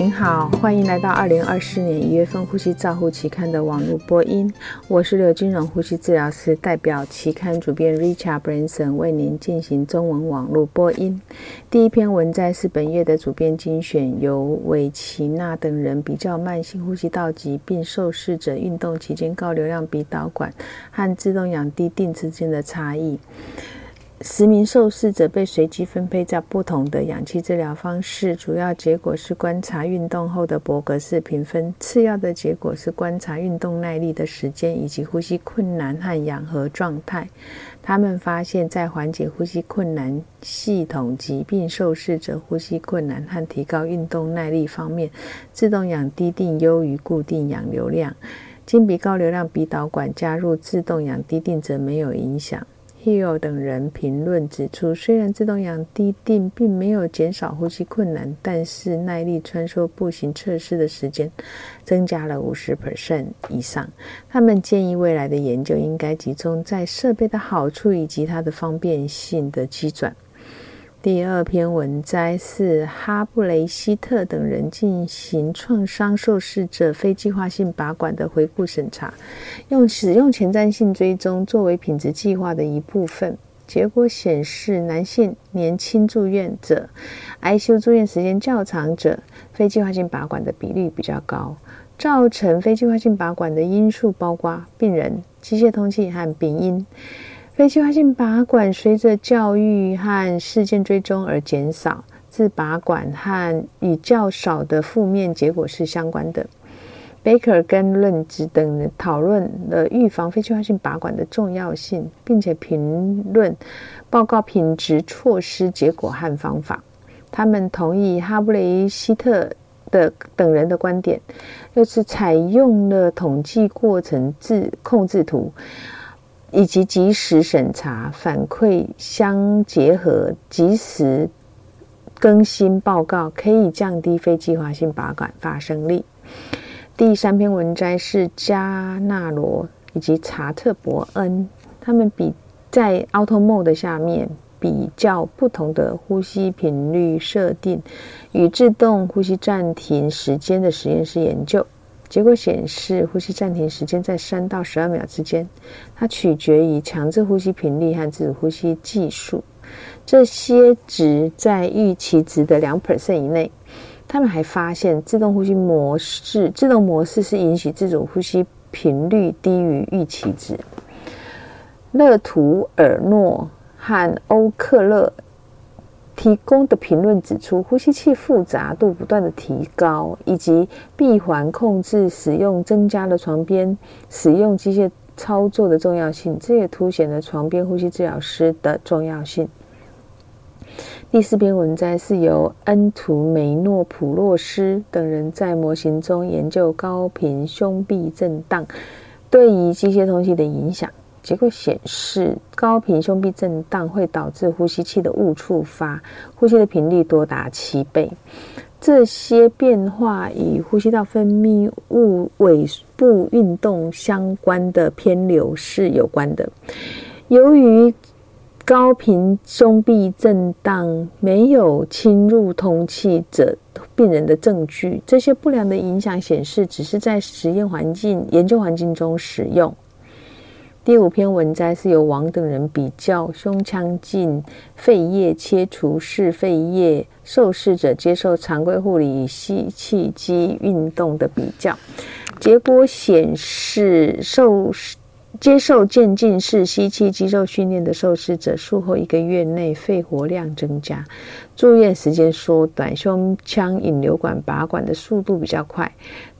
您好，欢迎来到二零二四年一月份《呼吸照护期刊》的网络播音。我是刘金荣呼吸治疗师，代表期刊主编 Richard Branson 为您进行中文网络播音。第一篇文摘是本月的主编精选，由韦奇纳等人比较慢性呼吸道疾病受试者运动期间高流量鼻导管和自动氧滴定之间的差异。十名受试者被随机分配在不同的氧气治疗方式，主要结果是观察运动后的伯格式评分；次要的结果是观察运动耐力的时间以及呼吸困难和氧合状态。他们发现，在缓解呼吸困难系统疾病受试者呼吸困难和提高运动耐力方面，自动氧滴定优于固定氧流量。经鼻高流量鼻导管加入自动氧滴定则没有影响。Hill 等人评论指出，虽然自动氧滴定并没有减少呼吸困难，但是耐力穿梭步行测试的时间增加了五十 percent 以上。他们建议未来的研究应该集中在设备的好处以及它的方便性的基转。第二篇文摘是哈布雷希特等人进行创伤受试者非计划性拔管的回顾审查，用使用前瞻性追踪作为品质计划的一部分。结果显示，男性年轻住院者、ICU 住院时间较长者，非计划性拔管的比率比较高。造成非计划性拔管的因素包括病人、机械通气和病因。非计划性拔管随着教育和事件追踪而减少，自拔管和以较少的负面结果是相关的。Baker 跟论子等讨论了预防非计划性拔管的重要性，并且评论报告品质措施结果和方法。他们同意哈布雷希特的等人的观点，又是采用了统计过程制控制图。以及及时审查反馈相结合，及时更新报告，可以降低非计划性拔管发生率。第三篇文摘是加纳罗以及查特伯恩，他们比在 Auto Mode 下面比较不同的呼吸频率设定与自动呼吸暂停时间的实验室研究。结果显示，呼吸暂停时间在三到十二秒之间。它取决于强制呼吸频率和自主呼吸技术。这些值在预期值的两 percent 以内。他们还发现，自动呼吸模式自动模式是允许自主呼吸频率低于预期值。勒图尔诺和欧克勒。提供的评论指出，呼吸器复杂度不断的提高，以及闭环控制使用增加了床边使用机械操作的重要性。这也凸显了床边呼吸治疗师的重要性。第四篇文摘是由恩图梅诺普洛斯等人在模型中研究高频胸壁震荡对于机械通气的影响。结果显示，高频胸壁震荡会导致呼吸器的误触发，呼吸的频率多达七倍。这些变化与呼吸道分泌物尾部运动相关的偏流是有关的。由于高频胸壁震荡没有侵入通气者病人的证据，这些不良的影响显示只是在实验环境、研究环境中使用。第五篇文摘是由王等人比较胸腔镜肺叶切除式肺叶受试者接受常规护理与吸气机运动的比较，结果显示受接受渐进式吸气肌肉训练的受试者术后一个月内肺活量增加，住院时间缩短，胸腔引流管拔管的速度比较快，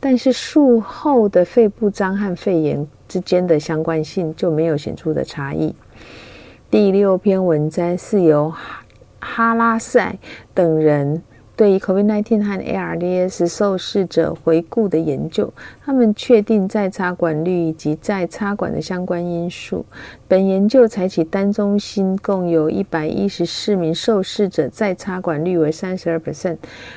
但是术后的肺部张和肺炎。之间的相关性就没有显著的差异。第六篇文摘是由哈拉塞等人对于 COVID-19 和 ARDS 受试者回顾的研究，他们确定在插管率以及在插管的相关因素。本研究采取单中心，共有一百一十四名受试者，在插管率为三十二 percent。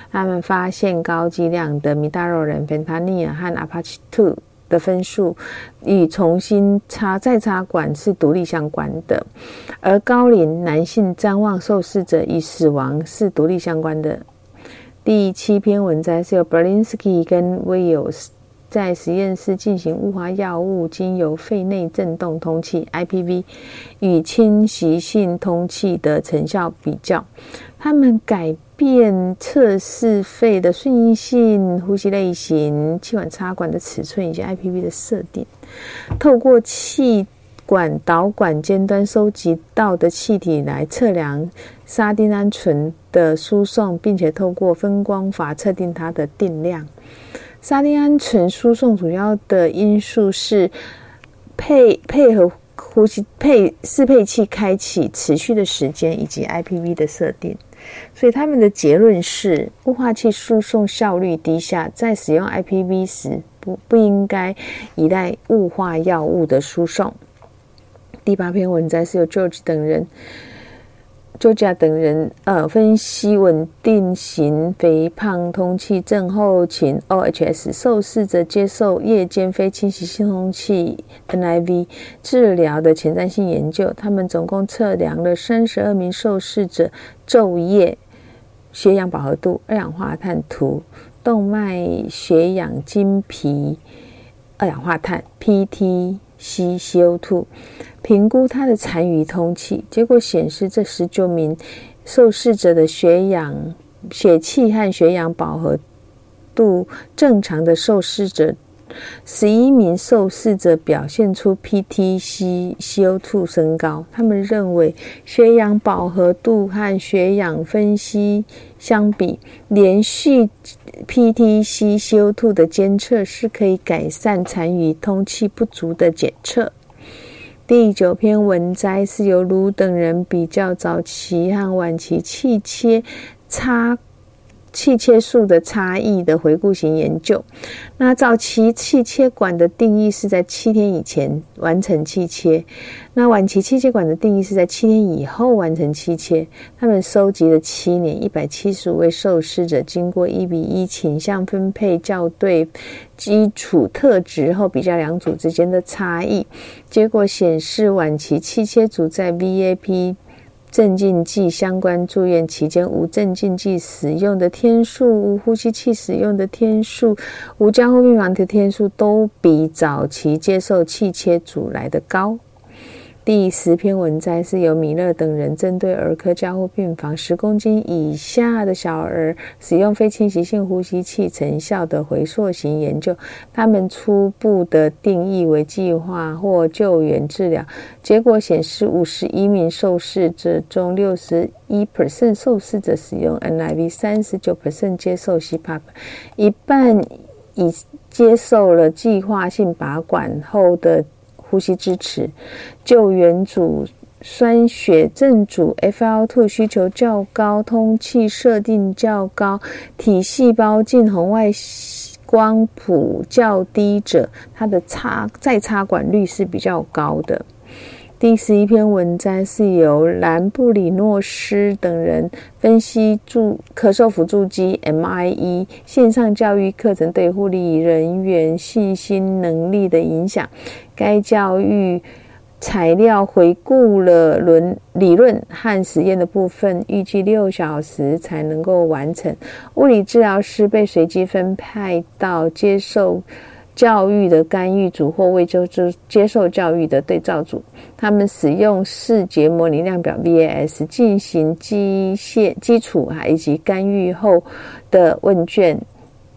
他们发现高剂量的米大肉人 Fentanyl 和 Apache Two。的分数与重新插再插管是独立相关的，而高龄男性瞻望受试者与死亡是独立相关的。第七篇文摘是由 Berlinsky 跟 Wills 在实验室进行雾化药物经由肺内振动通气 （IPV） 与侵袭性通气的成效比较。他们改变测试肺的顺应性、呼吸类型、气管插管的尺寸以及 IPV 的设定，透过气管导管尖端收集到的气体来测量沙丁胺醇的输送，并且透过分光法测定它的定量。沙丁胺醇输送主要的因素是配配合呼吸配适配器开启持续的时间以及 IPV 的设定，所以他们的结论是雾化器输送效率低下，在使用 IPV 时不不应该依赖雾化药物的输送。第八篇文章是由 George 等人。，George 等人呃分析稳定型肥胖通气症候群 （OHS） 受试者接受夜间非侵袭性通气 （NIV） 治疗的前瞻性研究。他们总共测量了三十二名受试者昼夜血氧饱和度、二氧化碳图、动脉血氧经皮二氧化碳 PT 吸 CO2，。评估他的残余通气，结果显示，这十九名受试者的血氧、血气和血氧饱和度正常的受试者，十一名受试者表现出 PTCCO2 升高。他们认为，血氧饱和度和血氧分析相比，连续 PTCCO2 的监测是可以改善残余通气不足的检测。第九篇文摘是由卢等人比较早期和晚期气切差。气切数的差异的回顾型研究。那早期气切管的定义是在七天以前完成气切，那晚期气切管的定义是在七天以后完成气切。他们收集了七年一百七十五位受试者，经过一比一倾向分配校对基础特质后，比较两组之间的差异。结果显示，晚期气切组在 VAP。镇静剂相关住院期间，无镇静剂使用的天数、无呼吸器使用的天数、无加护病房的天数，都比早期接受气切组来的高。第十篇文摘是由米勒等人针对儿科加护病房十公斤以下的小儿使用非侵袭性呼吸器成效的回溯型研究。他们初步的定义为计划或救援治疗。结果显示，五十一名受试者中，六十一 percent 受试者使用 NIV，三十九 percent 接受 CPAP，一半已接受了计划性拔管后的。呼吸支持，救援组酸血症组 FL2 需求较高，通气设定较高，体细胞近红外光谱较低者，它的插再插管率是比较高的。第十一篇文章是由兰布里诺斯等人分析助咳嗽辅助机 MIE 线上教育课程对护理人员信心能力的影响。该教育材料回顾了论理论和实验的部分，预计六小时才能够完成。物理治疗师被随机分派到接受。教育的干预组或未就就接受教育的对照组，他们使用视觉模拟量表 VAS 进行机械基础以及干预后的问卷，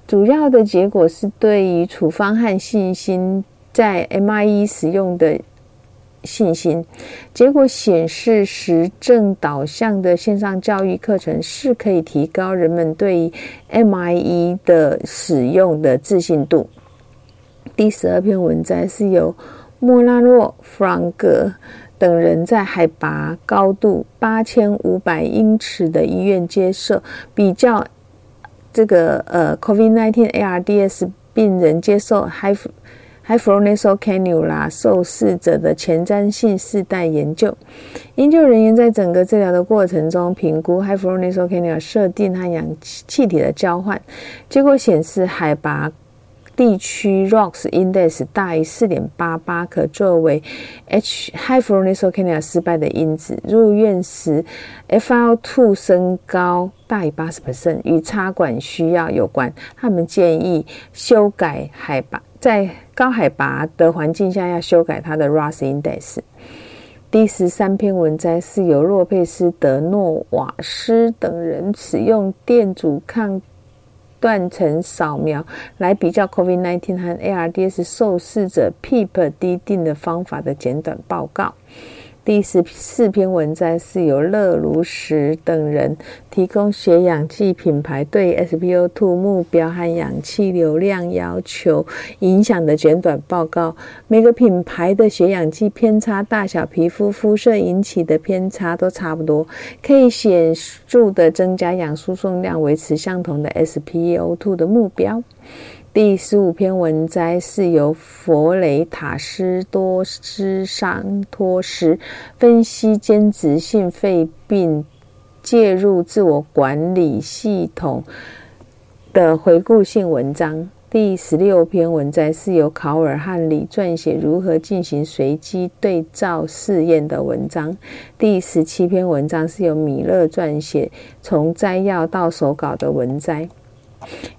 主要的结果是对于处方和信心在 MIE 使用的信心。结果显示，实证导向的线上教育课程是可以提高人们对于 MIE 的使用的自信度。第十二篇文摘是由莫拉诺、弗朗格等人在海拔高度八千五百英尺的医院接受比较这个呃 COVID-19 ARDS 病人接受 High High f l o s a l Cannula 受试者的前瞻性世代研究。研究人员在整个治疗的过程中评估 High f l o s a l Cannula 设定和氧气体的交换，结果显示海拔。地区 ROX index 大于四点八八，可作为 H high fluorouracil 失败的因子。入院时 FiO2 升高大于八十 percent，与插管需要有关。他们建议修改海拔，在高海拔的环境下要修改它的 ROX index。第十三篇文摘是由洛佩斯·德诺瓦斯等人使用电阻抗断层扫描来比较 COVID-19 和 ARDS 受试者 PEEP 低定的方法的简短报告。第十四篇文章是由乐如石等人提供血氧计品牌对 SpO2 目标和氧气流量要求影响的简短报告。每个品牌的血氧计偏差大小、皮肤肤色引起的偏差都差不多，可以显著的增加氧输送量，维持相同的 SpO2 的目标。第十五篇文摘是由佛雷塔斯多斯桑托斯分析间质性肺病介入自我管理系统的回顾性文章。第十六篇文摘是由考尔汉里撰写如何进行随机对照试验的文章。第十七篇文章是由米勒撰写从摘要到手稿的文摘。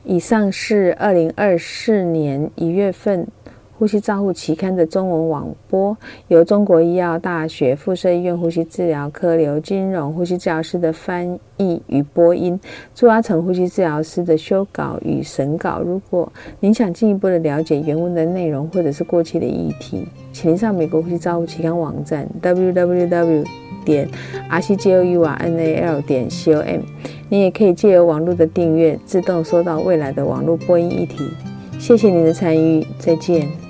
以上是二零二四年一月份《呼吸照护期刊》的中文网播，由中国医药大学附设医院呼吸治疗科刘金荣呼吸治疗师的翻译与播音，朱阿成呼吸治疗师的修稿与审稿。如果您想进一步的了解原文的内容，或者是过去的议题，请您上美国呼吸照护期刊网站 www 点 r c g o u r n a l 点 c o m。你也可以借由网络的订阅，自动收到未来的网络播音议题。谢谢您的参与，再见。